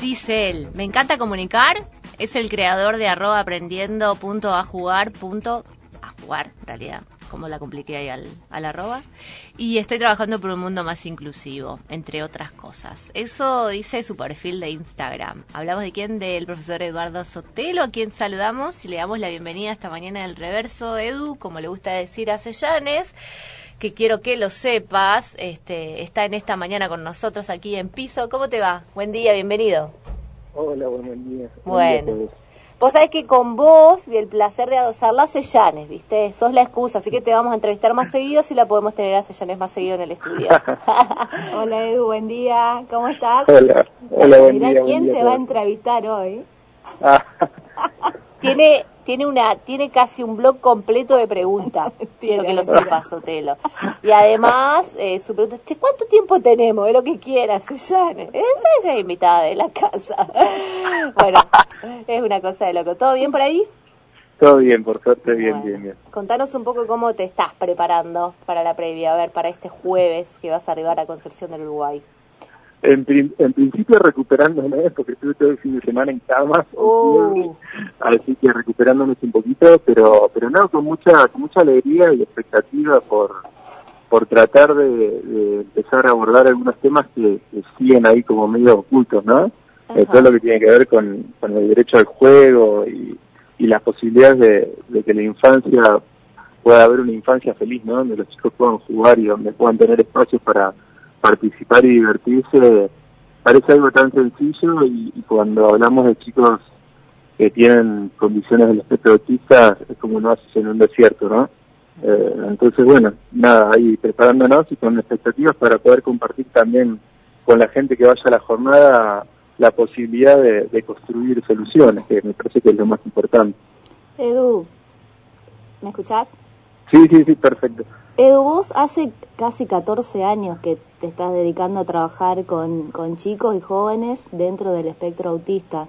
Dice él, me encanta comunicar, es el creador de arroba aprendiendo punto a jugar punto a jugar, en realidad, como la compliqué ahí al, al arroba, y estoy trabajando por un mundo más inclusivo, entre otras cosas. Eso dice su perfil de Instagram. Hablamos de quién, del profesor Eduardo Sotelo, a quien saludamos y le damos la bienvenida esta mañana del reverso, Edu, como le gusta decir a Sellanes que quiero que lo sepas, este, está en esta mañana con nosotros aquí en Piso. ¿Cómo te va? Buen día, bienvenido. Hola, buen día. Bueno. Vos sabés que con vos y el placer de adosarla a Sellanes, ¿viste? Sos la excusa, así que te vamos a entrevistar más seguido si la podemos tener a Sellanes más seguido en el estudio. Hola Edu, buen día, ¿cómo estás? Hola, hola, buen Mirá día. quién buen día te va a entrevistar hoy. Ah, tiene tiene una tiene casi un blog completo de preguntas quiero que lo sepas Sotelo. Y además eh, su pregunta es, che cuánto tiempo tenemos de lo que quieras Seyane esa es invitada de la casa. Bueno es una cosa de loco. Todo bien por ahí todo bien, por suerte, bien, Bueno, bien, bien. contanos un poco cómo te estás preparando para la previa a ver para este jueves que vas a arribar a Concepción del Uruguay En, en principio recuperándome, porque estuve todo el fin de semana en cama, con Uh. fiebre, así que recuperándonos un poquito, pero pero no, con mucha con mucha alegría y expectativa por por tratar de, de empezar a abordar algunos temas que, que siguen ahí como medio ocultos, ¿no? Eh, todo lo que tiene que ver con, con el derecho al juego y, y las posibilidades de, de que la infancia pueda haber una infancia feliz, ¿no? Donde los chicos puedan jugar y donde puedan tener espacios para participar y divertirse. Parece algo tan sencillo y, y cuando hablamos de chicos que tienen condiciones del espectro autista es como un oasis en un desierto, ¿no? Eh, entonces, bueno, nada, ahí preparándonos y con expectativas para poder compartir también con la gente que vaya a la jornada la posibilidad de, de construir soluciones, que me parece que es lo más importante. Edu, ¿me escuchás? Sí, sí, sí, perfecto. Edu, vos hace casi 14 años que te estás dedicando a trabajar con, con chicos y jóvenes dentro del espectro autista.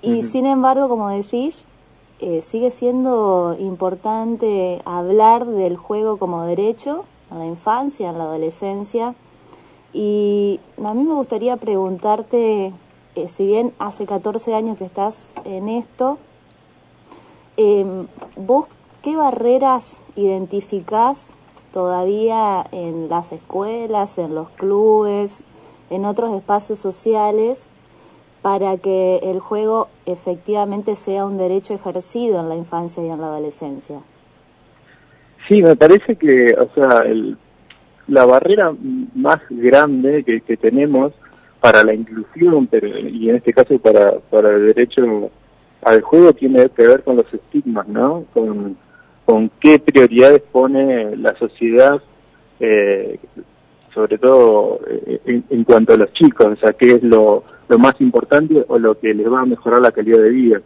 Y sin embargo, como decís, eh, sigue siendo importante hablar del juego como derecho en la infancia, en la adolescencia. Y a mí me gustaría preguntarte, eh, si bien hace 14 años que estás en esto, eh, ¿vos qué barreras identificás todavía en las escuelas, en los clubes, en otros espacios sociales para que el juego efectivamente sea un derecho ejercido en la infancia y en la adolescencia? Sí, me parece que, o sea, el, la barrera más grande que, tenemos para la inclusión, pero y en este caso para, para el derecho al juego, tiene que ver con los estigmas, ¿no? Con, con qué prioridades pone la sociedad, eh, sobre todo eh, en, cuanto a los chicos, o sea, qué es lo, más importante o lo que les va a mejorar la calidad de vida.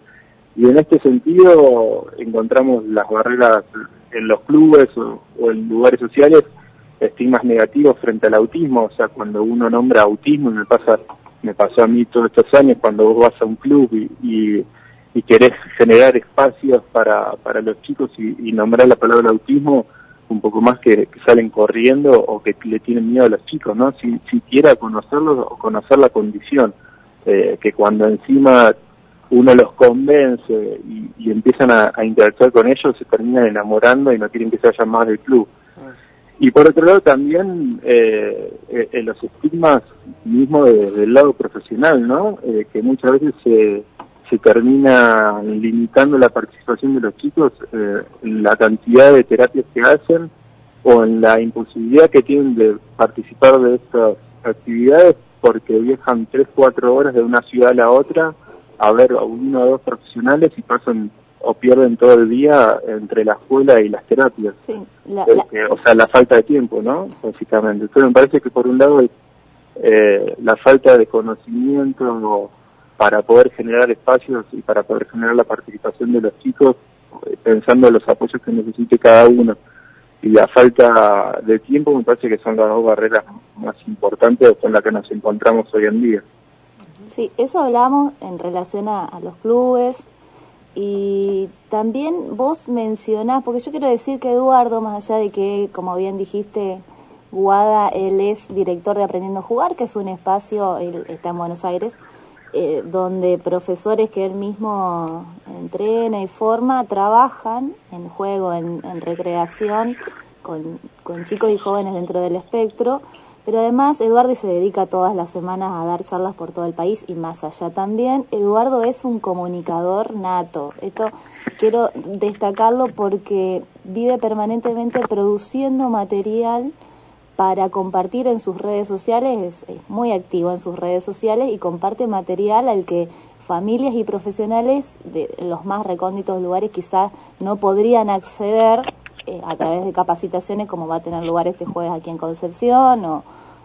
Y en este sentido encontramos las barreras en los clubes o, en lugares sociales, estigmas negativos frente al autismo, o sea, cuando uno nombra autismo, y me pasa me pasó a mí todos estos años cuando vos vas a un club y, y querés generar espacios para, para los chicos y, nombrar la palabra autismo, un poco más que, salen corriendo o que le tienen miedo a los chicos, ¿no? Si, siquiera conocerlos o conocer la condición, eh, que cuando encima uno los convence y, empiezan a, interactuar con ellos, se terminan enamorando y no quieren que se vayan más del club. Y por otro lado también eh, eh, los estigmas mismo de- del lado profesional, ¿no? Eh, que muchas veces se, se termina limitando la participación de los chicos eh, en la cantidad de terapias que hacen o en la imposibilidad que tienen de participar de estas actividades porque viajan tres, cuatro horas de una ciudad a la otra a ver a uno o dos profesionales y pasan o pierden todo el día entre la escuela y las terapias. Sí, la- Eh, la- o sea, la falta de tiempo, ¿no? Básicamente. Entonces me parece que por un lado es eh, la falta de conocimiento para poder generar espacios y para poder generar la participación de los chicos, eh, pensando en los apoyos que necesite cada uno. Y la falta de tiempo me parece que son las dos barreras más importantes con las que nos encontramos hoy en día. Sí, eso hablamos en relación a, a los clubes y también vos mencionás, porque yo quiero decir que Eduardo, más allá de que, como bien dijiste, Guada, él es director de Aprendiendo a Jugar, que es un espacio, él está en Buenos Aires, eh, donde profesores que él mismo entrena y forma trabajan en juego, en, recreación con, con, chicos y jóvenes dentro del espectro. Pero además Eduardo se dedica todas las semanas a dar charlas por todo el país y más allá también. Eduardo es un comunicador nato. Esto quiero destacarlo porque vive permanentemente produciendo material para compartir en sus redes sociales, es, muy activo en sus redes sociales y comparte material al que familias y profesionales de los más recónditos lugares quizás no podrían acceder eh, a través de capacitaciones como va a tener lugar este jueves aquí en Concepción o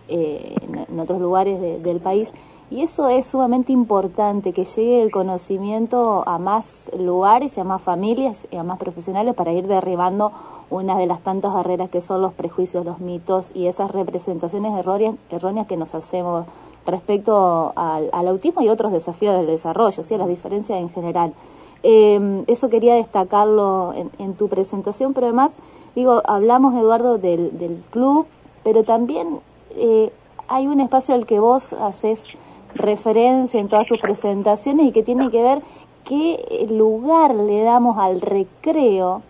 eh, en, otros lugares del país. Y eso es sumamente importante, que llegue el conocimiento a más lugares y a más familias y a más profesionales para ir derribando una de las tantas barreras que son los prejuicios, los mitos y esas representaciones erróneas, que nos hacemos respecto al, autismo y otros desafíos del desarrollo, ¿sí? las diferencias en general. Em, eso quería destacarlo en, tu presentación, pero además, digo, hablamos, Eduardo, del, del club, pero también eh, hay un espacio al que vos haces referencia en todas tus presentaciones y que tiene que ver qué lugar le damos al recreo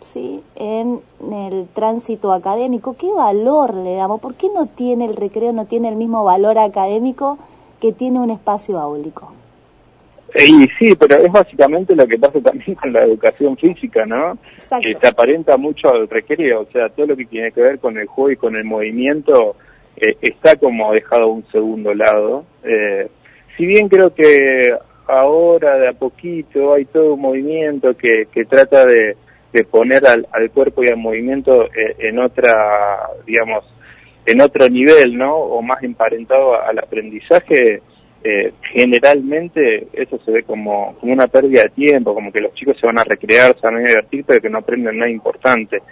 ¿sí? en el tránsito académico, qué valor le damos, por qué no tiene el recreo, no tiene el mismo valor académico que tiene un espacio áulico. Y sí, pero es básicamente lo que pasa también con la educación física, ¿no? Que se aparenta mucho al recreo, o sea, todo lo que tiene que ver con el juego y con el movimiento eh, está como dejado un segundo lado. Eh, si bien creo que ahora de a poquito hay todo un movimiento que, que trata de, de poner al, al, cuerpo y al movimiento eh, en otra, digamos, en otro nivel, ¿no? O más emparentado al aprendizaje, eh, generalmente eso se ve como, como una pérdida de tiempo, como que los chicos se van a recrear, se van a divertir, pero que no aprenden nada importante.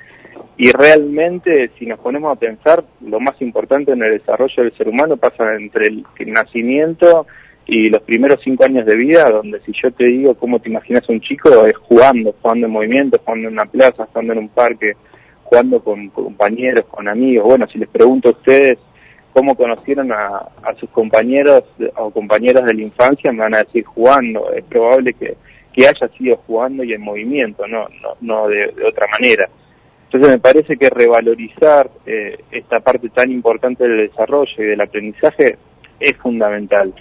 Y realmente, si nos ponemos a pensar, lo más importante en el desarrollo del ser humano pasa entre el nacimiento y los primeros cinco años de vida, donde si yo te digo cómo te imaginas un chico, es jugando, jugando en movimiento, jugando en una plaza, jugando en un parque, jugando con, compañeros, con amigos. Bueno, si les pregunto a ustedes cómo conocieron a, sus compañeros o compañeras de la infancia, me van a decir jugando. Es probable que, que haya sido jugando y en movimiento, no, no, no de, otra manera. Entonces me parece que revalorizar eh, esta parte tan importante del desarrollo y del aprendizaje es fundamental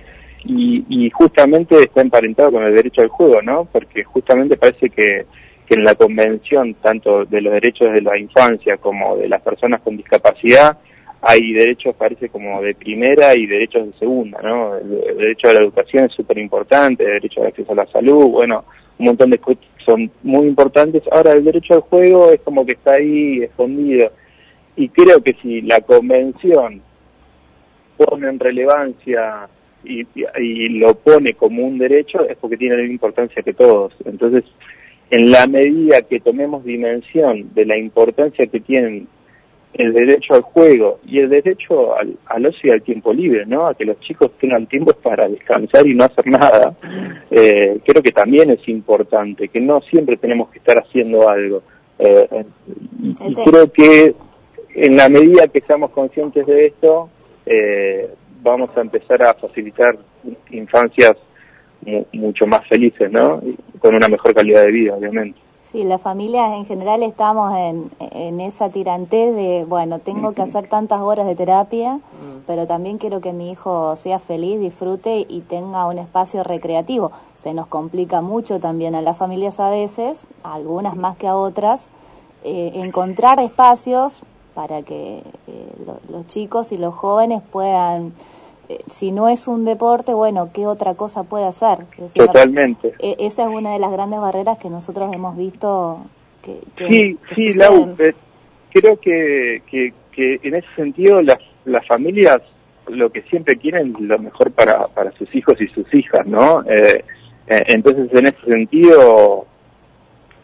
y, justamente está emparentado con el derecho al juego, ¿no? Porque justamente parece que, en la convención, tanto de los derechos de la infancia como de las personas con discapacidad, hay derechos, parece como de primera y derechos de segunda, ¿no? El, derecho a la educación es súper importante, el derecho al acceso a la salud, bueno, un montón de son muy importantes. Ahora, el derecho al juego es como que está ahí escondido. Y creo que si la convención pone en relevancia y, lo pone como un derecho es porque tiene la misma importancia que todos. Entonces, en la medida que tomemos dimensión de la importancia que tienen el derecho al juego y el derecho al, al ocio y al tiempo libre, ¿no? A que los chicos tengan tiempo para descansar y no hacer nada. Eh, creo que también es importante, que no siempre tenemos que estar haciendo algo. Eh, y creo que en la medida que seamos conscientes de esto, eh, vamos a empezar a facilitar infancias mucho más felices, ¿no? Con una mejor calidad de vida, obviamente. Sí, las familias en general estamos en, en esa tirantez de, bueno, tengo que hacer tantas horas de terapia, mm. pero también quiero que mi hijo sea feliz, disfrute y tenga un espacio recreativo. Se nos complica mucho también a las familias a veces, algunas más que a otras, eh, encontrar espacios para que eh, los chicos y los jóvenes puedan, si no es un deporte, bueno, ¿qué otra cosa puede hacer? Totalmente. E, esa es una de las grandes barreras que nosotros hemos visto que... sí, sí, Lau, eh, creo que, que, que, en ese sentido las, las familias lo que siempre quieren es lo mejor para, para sus hijos y sus hijas, ¿no? entonces, en ese sentido,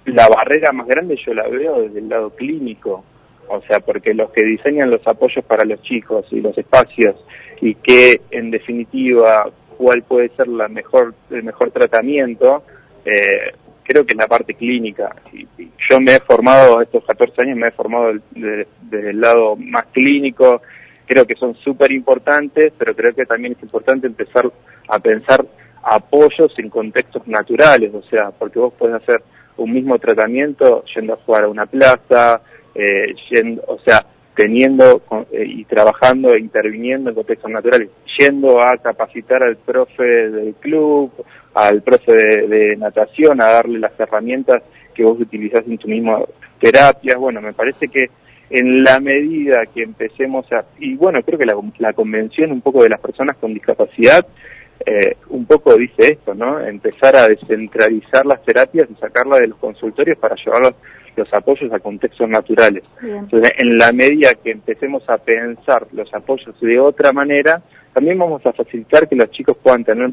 la barrera más grande yo la veo desde el lado clínico o sea, porque los que diseñan los apoyos para los chicos y los espacios y que en definitiva cuál puede ser la mejor el mejor tratamiento, eh, creo que es la parte clínica. Y, yo me he formado, estos 14 años me he formado desde el lado más clínico, creo que son súper importantes, pero creo que también es importante empezar a pensar apoyos en contextos naturales, o sea, porque vos puedes hacer un mismo tratamiento yendo a jugar a una plaza, eh, yendo, o sea, teniendo eh, y trabajando e interviniendo en contextos naturales, yendo a capacitar al profe del club, al profe de, natación, a darle las herramientas que vos utilizás en tu misma terapia. Bueno, me parece que en la medida que empecemos a, y bueno, creo que la, la convención un poco de las personas con discapacidad eh, un poco dice esto, ¿no? Empezar a descentralizar las terapias y sacarlas de los consultorios para llevar los, apoyos a contextos naturales. Entonces, en la medida que empecemos a pensar los apoyos de otra manera, también vamos a facilitar que los chicos puedan tener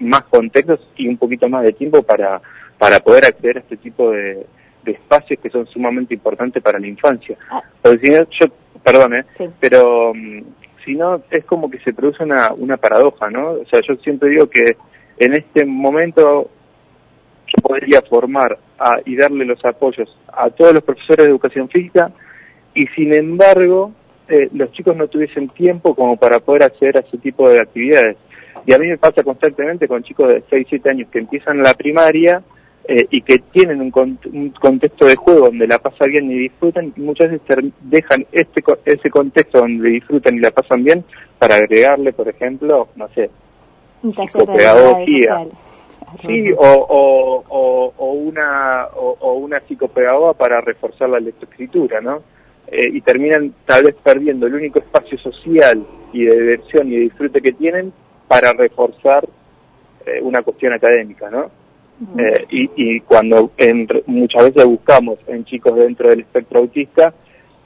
más contextos y un poquito más de tiempo para, para poder acceder a este tipo de, espacios que son sumamente importantes para la infancia. Ah. Porque si no, yo, perdón, ¿eh? pero mm, si no es como que se produce una, una paradoja, ¿no? O sea, yo siempre digo que en este momento yo podría formar y darle los apoyos a todos los profesores de educación física y sin embargo eh, los chicos no tuviesen tiempo como para poder acceder a ese tipo de actividades. Y a mí me pasa constantemente con chicos de 6, 7 años que empiezan la primaria eh, y que tienen un, contexto de juego donde la pasan bien y disfrutan, muchas veces dejan este, ese contexto donde disfrutan y la pasan bien para agregarle, por ejemplo, no sé, psicopedagogía. Sí, o, o, o, una, o, una psicopedagoga para reforzar la lectoescritura, ¿no? Eh, y terminan tal vez perdiendo el único espacio social y de diversión y de disfrute que tienen para reforzar eh, una cuestión académica, ¿no? Eh, y, cuando muchas veces buscamos en chicos dentro del espectro autista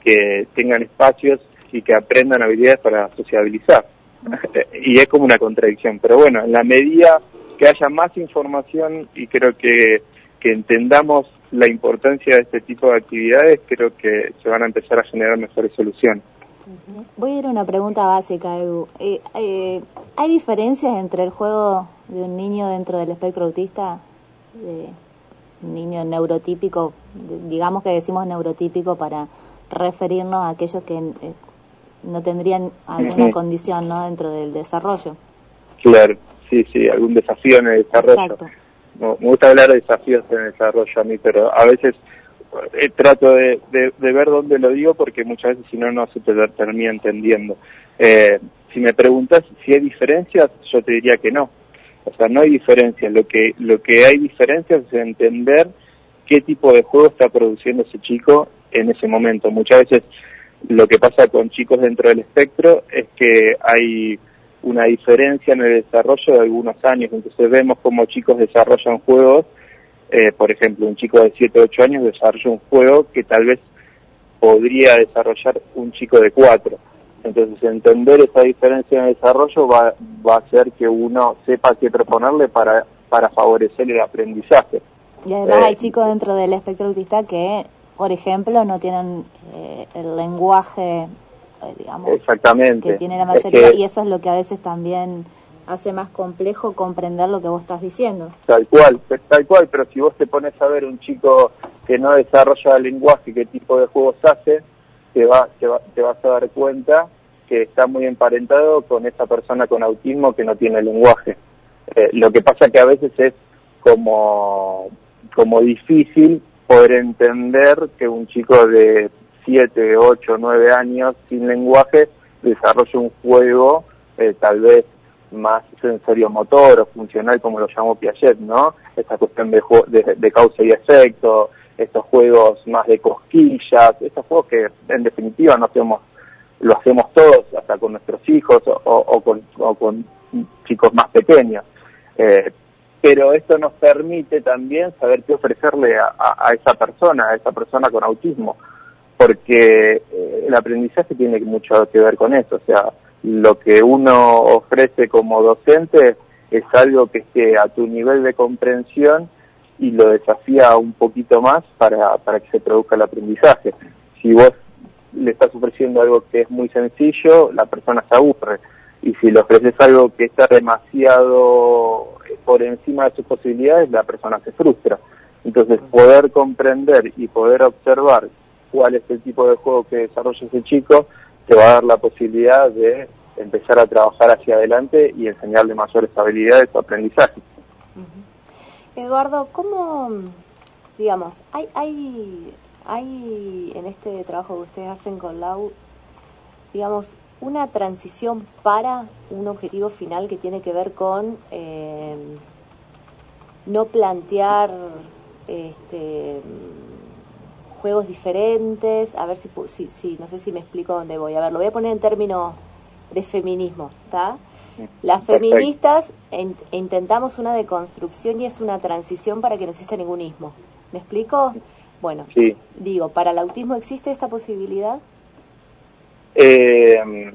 que tengan espacios y que aprendan habilidades para sociabilizar. y es como una contradicción. Pero bueno, en la medida que haya más información y creo que, que entendamos la importancia de este tipo de actividades, creo que se van a empezar a generar mejores soluciones. Voy a ir a una pregunta básica, Edu. Eh, eh, ¿Hay diferencias entre el juego de un niño dentro del espectro autista de niño neurotípico, digamos que decimos neurotípico para referirnos a aquellos que eh, no tendrían alguna condición ¿no? dentro del desarrollo. Claro, sí, sí, algún desafío en el desarrollo. me gusta hablar de desafíos en el desarrollo a mí, pero a veces eh, trato de, ver dónde lo digo porque muchas veces si no, no se te termina entendiendo. Eh, si me preguntas si hay diferencias, yo te diría que no o sea, no hay diferencia. Lo que, lo que hay diferencia es entender qué tipo de juego está produciendo ese chico en ese momento. Muchas veces lo que pasa con chicos dentro del espectro es que hay una diferencia en el desarrollo de algunos años. Entonces vemos como chicos desarrollan juegos, eh, por ejemplo, un chico de 7 o 8 años desarrolla un juego que tal vez podría desarrollar un chico de 4 entonces, entender esa diferencia en el desarrollo va, va a hacer que uno sepa qué proponerle para, para favorecer el aprendizaje. Y además hay eh, chicos dentro del espectro autista que, por ejemplo, no tienen eh, el lenguaje, eh, digamos, Exactamente. que tiene la mayoría, y eso es lo que a veces también hace más complejo comprender lo que vos estás diciendo. Tal cual, tal cual, pero si vos te pones a ver un chico que no desarrolla el lenguaje, qué tipo de juegos hace, te, va, te, vas a dar cuenta que está muy emparentado con esa persona con autismo que no tiene lenguaje. Eh, lo que pasa que a veces es como, como difícil poder entender que un chico de 7, 8, 9 años sin lenguaje desarrolle un juego eh, tal vez más sensorio-motor o funcional como lo llamó Piaget, ¿no? Esa cuestión de, de, de causa y efecto, estos juegos más de cosquillas, estos juegos que en definitiva no hacemos, lo hacemos todos, hasta con nuestros hijos o, con, chicos más pequeños. Eh, pero esto nos permite también saber qué ofrecerle a, esa persona, a esa persona con autismo, porque eh, el aprendizaje tiene mucho que ver con eso, o sea, lo que uno ofrece como docente es algo que esté a tu nivel de comprensión y lo desafía un poquito más para, para que se produzca el aprendizaje. Si vos le estás ofreciendo algo que es muy sencillo, la persona se aburre. Y si le ofreces algo que está demasiado eh, por encima de sus posibilidades, la persona se frustra. Entonces, poder comprender y poder observar cuál es el tipo de juego que desarrolla ese chico, te va a dar la posibilidad de empezar a trabajar hacia adelante y enseñarle mayores habilidades o aprendizaje. Eduardo, ¿cómo, digamos, hay, hay, hay en este trabajo que ustedes hacen con Lau, digamos, una transición para un objetivo final que tiene que ver con eh, no plantear este, juegos diferentes, a ver si, si, no sé si me explico dónde voy. A ver, lo voy a poner en términos de feminismo, ¿está? Las feministas intentamos una deconstrucción y es una transición para que no exista ningún ismo. ¿Me explico? Bueno, digo, ¿para el autismo existe esta posibilidad? Eh,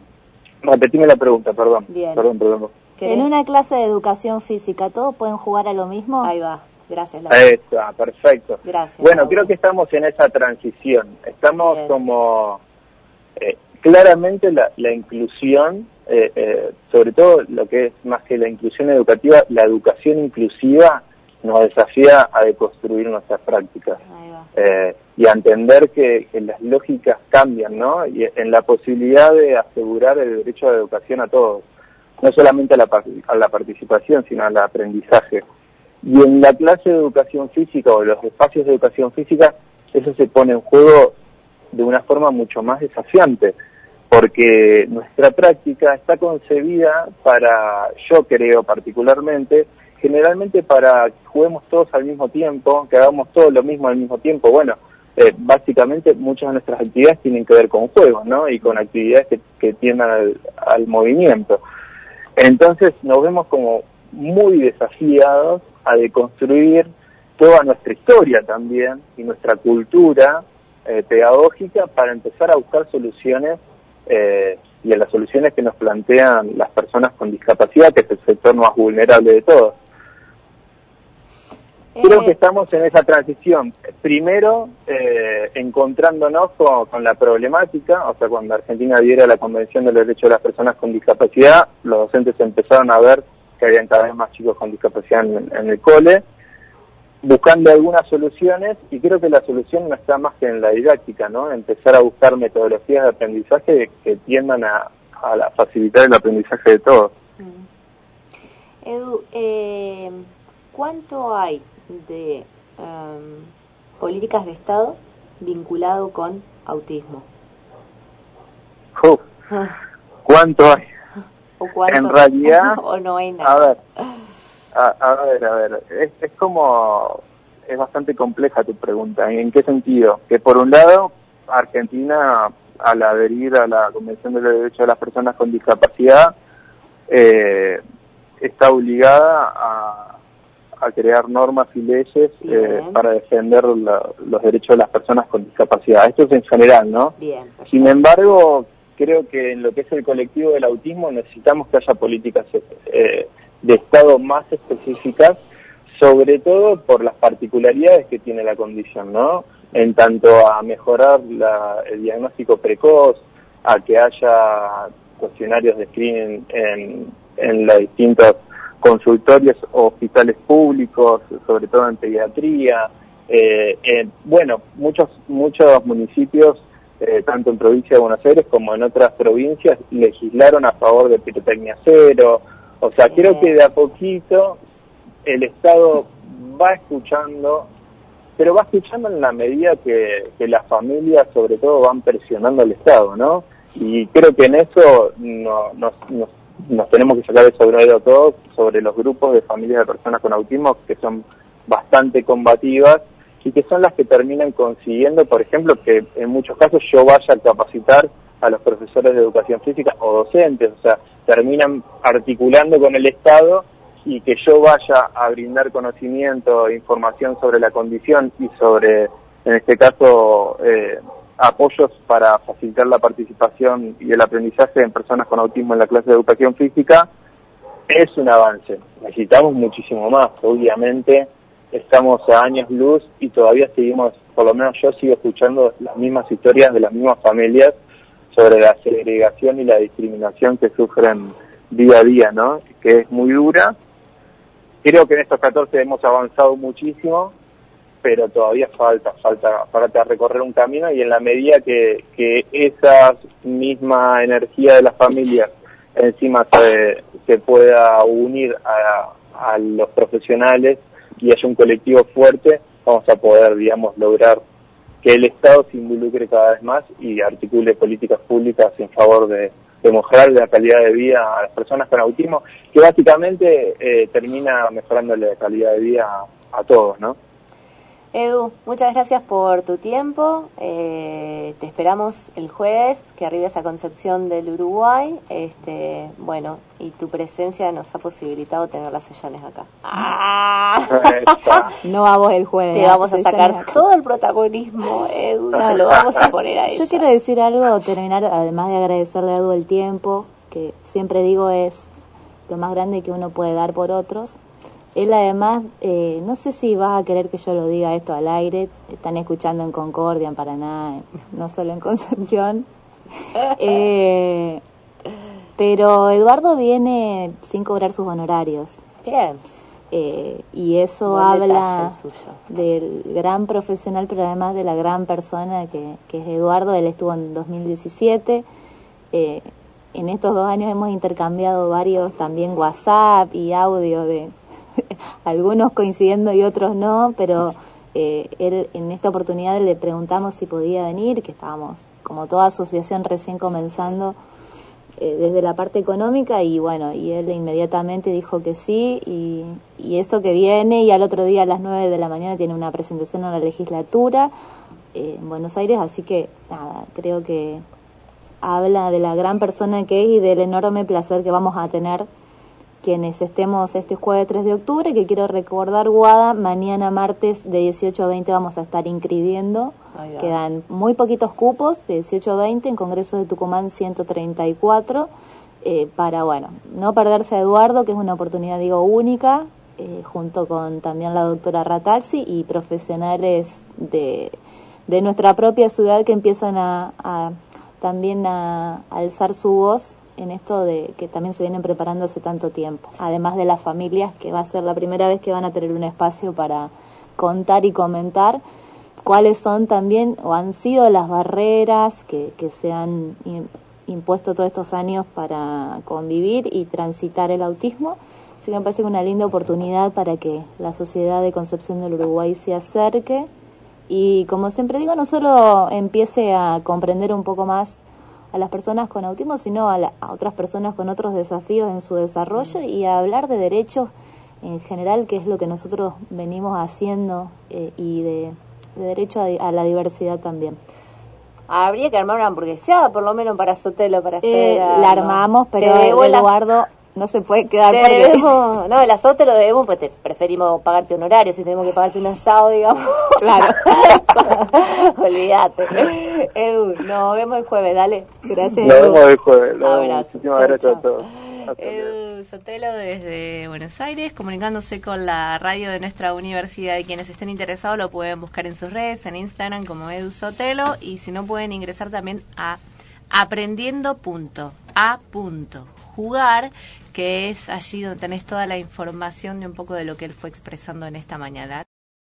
repetime la pregunta, perdón. Perdón, perdón. En una clase de educación física, ¿todos pueden jugar a lo mismo? Ahí va. Gracias. Laura. perfecto. Gracias. Bueno, creo que estamos en esa transición. Estamos como eh, claramente la, la inclusión, eh, eh, sobre todo lo que es más que la inclusión educativa, la educación inclusiva nos desafía a deconstruir nuestras prácticas y a entender que, las lógicas cambian, ¿no? Y en la posibilidad de asegurar el derecho a la educación a todos, no solamente a la, a la participación, sino al aprendizaje. Y en la clase de educación física o los espacios de educación física, eso se pone en juego de una forma mucho más desafiante, porque nuestra práctica está concebida para, yo creo particularmente, generalmente para que juguemos todos al mismo tiempo, que hagamos todo lo mismo al mismo tiempo. Bueno, eh, básicamente muchas de nuestras actividades tienen que ver con juegos, ¿no? Y con actividades que, tiendan al, al movimiento. Entonces nos vemos como muy desafiados a deconstruir toda nuestra historia también y nuestra cultura eh, pedagógica para empezar a buscar soluciones eh, y a las soluciones que nos plantean las personas con discapacidad, que es el sector más vulnerable de todos. Creo que eh, estamos en esa transición. Primero, encontrándonos con, con, la problemática, o sea, cuando Argentina diera la Convención de los Derechos de las Personas con Discapacidad, los docentes empezaron a ver que habían cada vez más chicos con discapacidad en, el cole, buscando algunas soluciones y creo que la solución no está más que en la didáctica, ¿no? Empezar a buscar metodologías de aprendizaje que tiendan a, facilitar el aprendizaje de todos. Mm. Edu, eh, ¿cuánto hay de em, políticas de Estado vinculado con autismo? ¿Cuánto hay? En realidad, o no hay nada. A ver, a, ver, a ver, es, es, como, es bastante compleja tu pregunta. ¿En qué sentido? Que por un lado, Argentina, al adherir a la Convención de los Derechos de las Personas con Discapacidad, eh, está obligada a, crear normas y leyes eh, para defender los derechos de las personas con discapacidad. Esto es en general, ¿no? Bien, Sin embargo, creo que en lo que es el colectivo del autismo necesitamos que haya políticas eh, de Estado más específicas, sobre todo por las particularidades que tiene la condición, ¿no? En tanto a mejorar el diagnóstico precoz, a que haya cuestionarios de screening en, en los distintos consultorios o hospitales públicos, sobre todo en pediatría. Eh, bueno, muchos, muchos municipios eh, tanto en provincia de Buenos Aires como en otras provincias, legislaron a favor de pirotecnia cero. O sea, creo que de a poquito el Estado va escuchando, pero va escuchando en la medida que, las familias sobre todo van presionando al Estado, ¿no? Y creo que en eso no, nos, nos, tenemos que sacar de sobre todos sobre los grupos de familias de personas con autismo que son bastante combativas y que son las que terminan consiguiendo, por ejemplo, que en muchos casos yo vaya a capacitar a los profesores de educación física o docentes, o sea, terminan articulando con el Estado y que yo vaya a brindar conocimiento, e información sobre la condición y sobre, en este caso, eh, apoyos para facilitar la participación y el aprendizaje en personas con autismo en la clase de educación física, es un avance. Necesitamos muchísimo más, obviamente estamos a años luz y todavía seguimos, por lo menos yo sigo escuchando las mismas historias de las mismas familias sobre la segregación y la discriminación que sufren día a día, ¿no? Que es muy dura. Creo que en estos 14 hemos avanzado muchísimo, pero todavía falta, falta, falta recorrer un camino y en la medida que, que esa misma energía de las familias encima se, se pueda unir a, a los profesionales y haya un colectivo fuerte, vamos a poder, digamos, lograr que el Estado se involucre cada vez más y articule políticas públicas en favor de, de mejorar la calidad de vida a las personas con autismo, que básicamente eh, termina mejorándole la calidad de vida a, a todos, ¿no? Edu, muchas gracias por tu tiempo. Eh, te esperamos el jueves que arribes a Concepción del Uruguay. Este, bueno, y tu presencia nos ha posibilitado tener las sesiones acá. no vamos el jueves. Te vamos a sacar todo el protagonismo, Edu, se lo vamos a poner a ella. Yo quiero decir algo, terminar, además de agradecerle a Edu el tiempo, que siempre digo es lo más grande que uno puede dar por otros él además, eh, no sé si vas a querer que yo lo diga esto al aire, están escuchando en Concordia, en Paraná, no solo en Concepción. Eh, pero Eduardo viene sin cobrar sus honorarios. Bien. Eh, y eso habla del gran profesional, pero además de la gran persona que, que es Eduardo. Él estuvo en 2017. en estos dos años hemos intercambiado varios también WhatsApp y audio de algunos coincidiendo y otros no, pero eh, él, en esta oportunidad le preguntamos si podía venir, que estábamos como toda asociación recién comenzando eh, desde la parte económica y bueno, y él inmediatamente dijo que sí y, y, eso que viene y al otro día a las 9 de la mañana tiene una presentación en la legislatura eh, en Buenos Aires, así que nada, creo que habla de la gran persona que es y del enorme placer que vamos a tener quienes estemos este jueves 3 de octubre, que quiero recordar, Guada, mañana martes de 18 a 20 vamos a estar inscribiendo. Quedan muy poquitos cupos, de 18 a 20, en Congreso de Tucumán 134, eh, para, bueno, no perderse a Eduardo, que es una oportunidad, digo, única, eh, junto con también la doctora Rataxi y profesionales de, de nuestra propia ciudad que empiezan a, a también a alzar su voz en esto de que también se vienen preparando hace tanto tiempo, además de las familias que va a ser la primera vez que van a tener un espacio para contar y comentar cuáles son también o han sido las barreras que, que se han impuesto todos estos años para convivir y transitar el autismo. Así que me parece una linda oportunidad para que la sociedad de Concepción del Uruguay se acerque y, como siempre digo, no solo empiece a comprender un poco más a las personas con autismo, sino a, otras personas con otros desafíos en su desarrollo y a hablar de derechos en general, que es lo que nosotros venimos haciendo eh, y de, derecho a, la diversidad también. Habría que armar una hamburgueseada, por lo menos para Sotelo, para eh, La armamos, pero Eduardo no se puede quedar te debemos, no el asado te lo debemos pues te preferimos pagarte honorario si tenemos que pagarte un asado digamos. Claro. Olvídate. Edu nos vemos el jueves dale. Gracias nos vemos el jueves muchísimas gracias a todos. Edu Sotelo desde Buenos Aires, comunicándose con la radio de nuestra universidad. Y quienes estén interesados lo pueden buscar en sus redes, en Instagram como Edu Sotelo. Y si no pueden ingresar también a aprendiendo.a.jugar que es allí donde tenés toda la información de un poco de lo que él fue expresando en esta mañana.